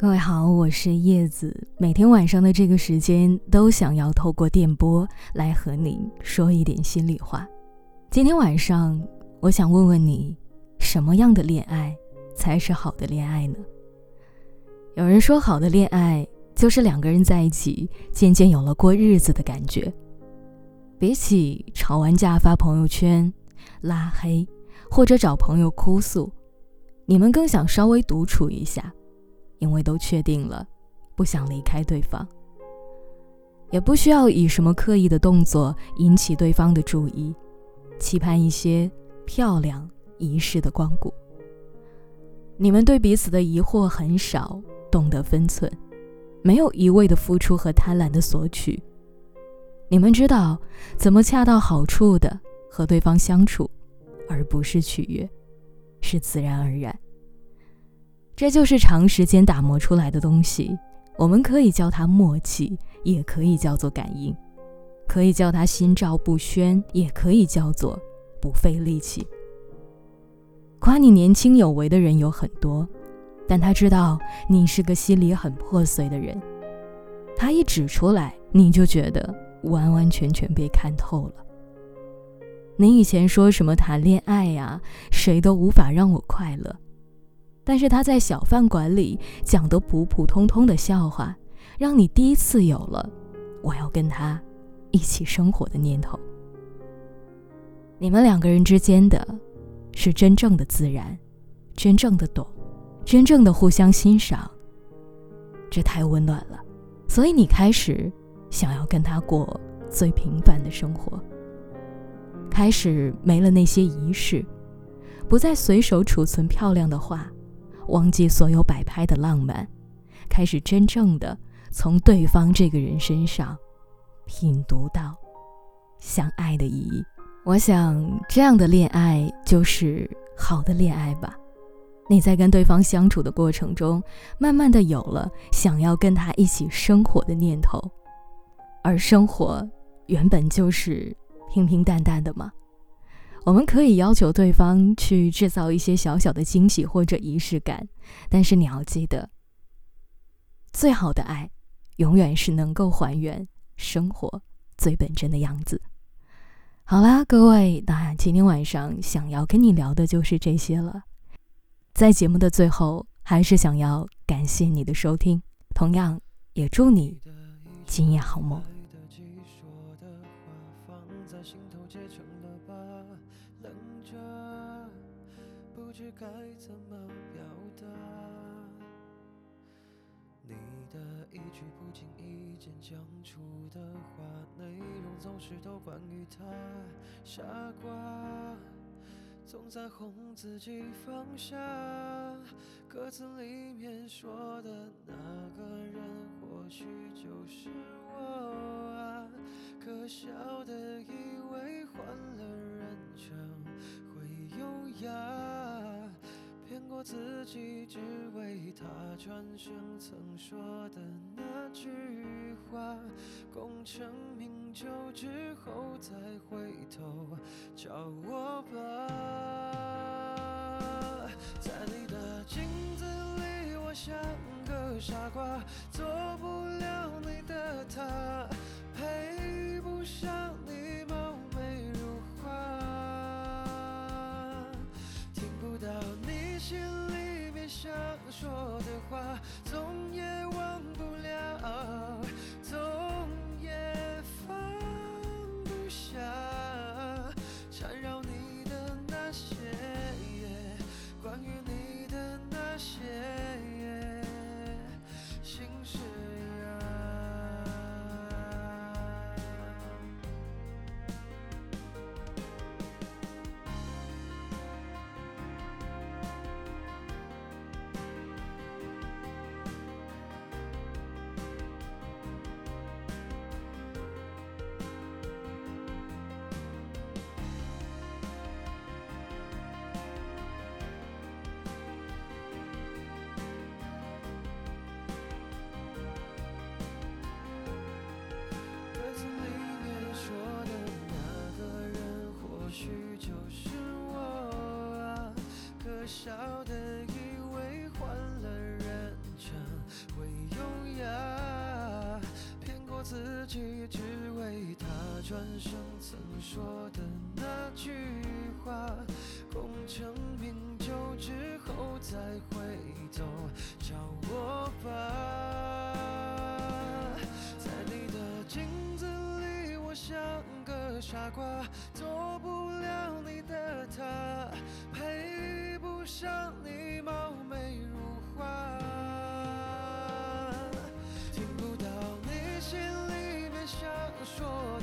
各位好，我是叶子。每天晚上的这个时间，都想要透过电波来和你说一点心里话。今天晚上，我想问问你，什么样的恋爱才是好的恋爱呢？有人说，好的恋爱就是两个人在一起，渐渐有了过日子的感觉。比起吵完架发朋友圈、拉黑，或者找朋友哭诉，你们更想稍微独处一下。因为都确定了，不想离开对方，也不需要以什么刻意的动作引起对方的注意，期盼一些漂亮仪式的光顾。你们对彼此的疑惑很少，懂得分寸，没有一味的付出和贪婪的索取。你们知道怎么恰到好处的和对方相处，而不是取悦，是自然而然。这就是长时间打磨出来的东西，我们可以叫它默契，也可以叫做感应，可以叫它心照不宣，也可以叫做不费力气。夸你年轻有为的人有很多，但他知道你是个心里很破碎的人，他一指出来，你就觉得完完全全被看透了。你以前说什么谈恋爱呀，谁都无法让我快乐。但是他在小饭馆里讲的普普通通的笑话，让你第一次有了我要跟他一起生活的念头。你们两个人之间的，是真正的自然，真正的懂，真正的互相欣赏。这太温暖了，所以你开始想要跟他过最平凡的生活，开始没了那些仪式，不再随手储存漂亮的话。忘记所有摆拍的浪漫，开始真正的从对方这个人身上品读到相爱的意义。我想，这样的恋爱就是好的恋爱吧。你在跟对方相处的过程中，慢慢的有了想要跟他一起生活的念头，而生活原本就是平平淡淡的嘛。我们可以要求对方去制造一些小小的惊喜或者仪式感，但是你要记得，最好的爱，永远是能够还原生活最本真的样子。好啦，各位，那今天晚上想要跟你聊的就是这些了。在节目的最后，还是想要感谢你的收听，同样也祝你今夜好梦。不知该怎么表达，你的一句不经意间讲出的话，内容总是都关于他。傻瓜，总在哄自己放下，歌词里面说的那个人，或许就是我啊。可笑自己，只为他转身曾说的那句话，功成名就之后再回头找我吧。在你的镜子里，我像个傻瓜，做不了你的他，配不上你貌美如花，听不到你。心己，只为他转身曾说的那句话。功成名就之后再回头找我吧。在你的镜子里，我像个傻瓜，做不了你的他，配不上你 Oh.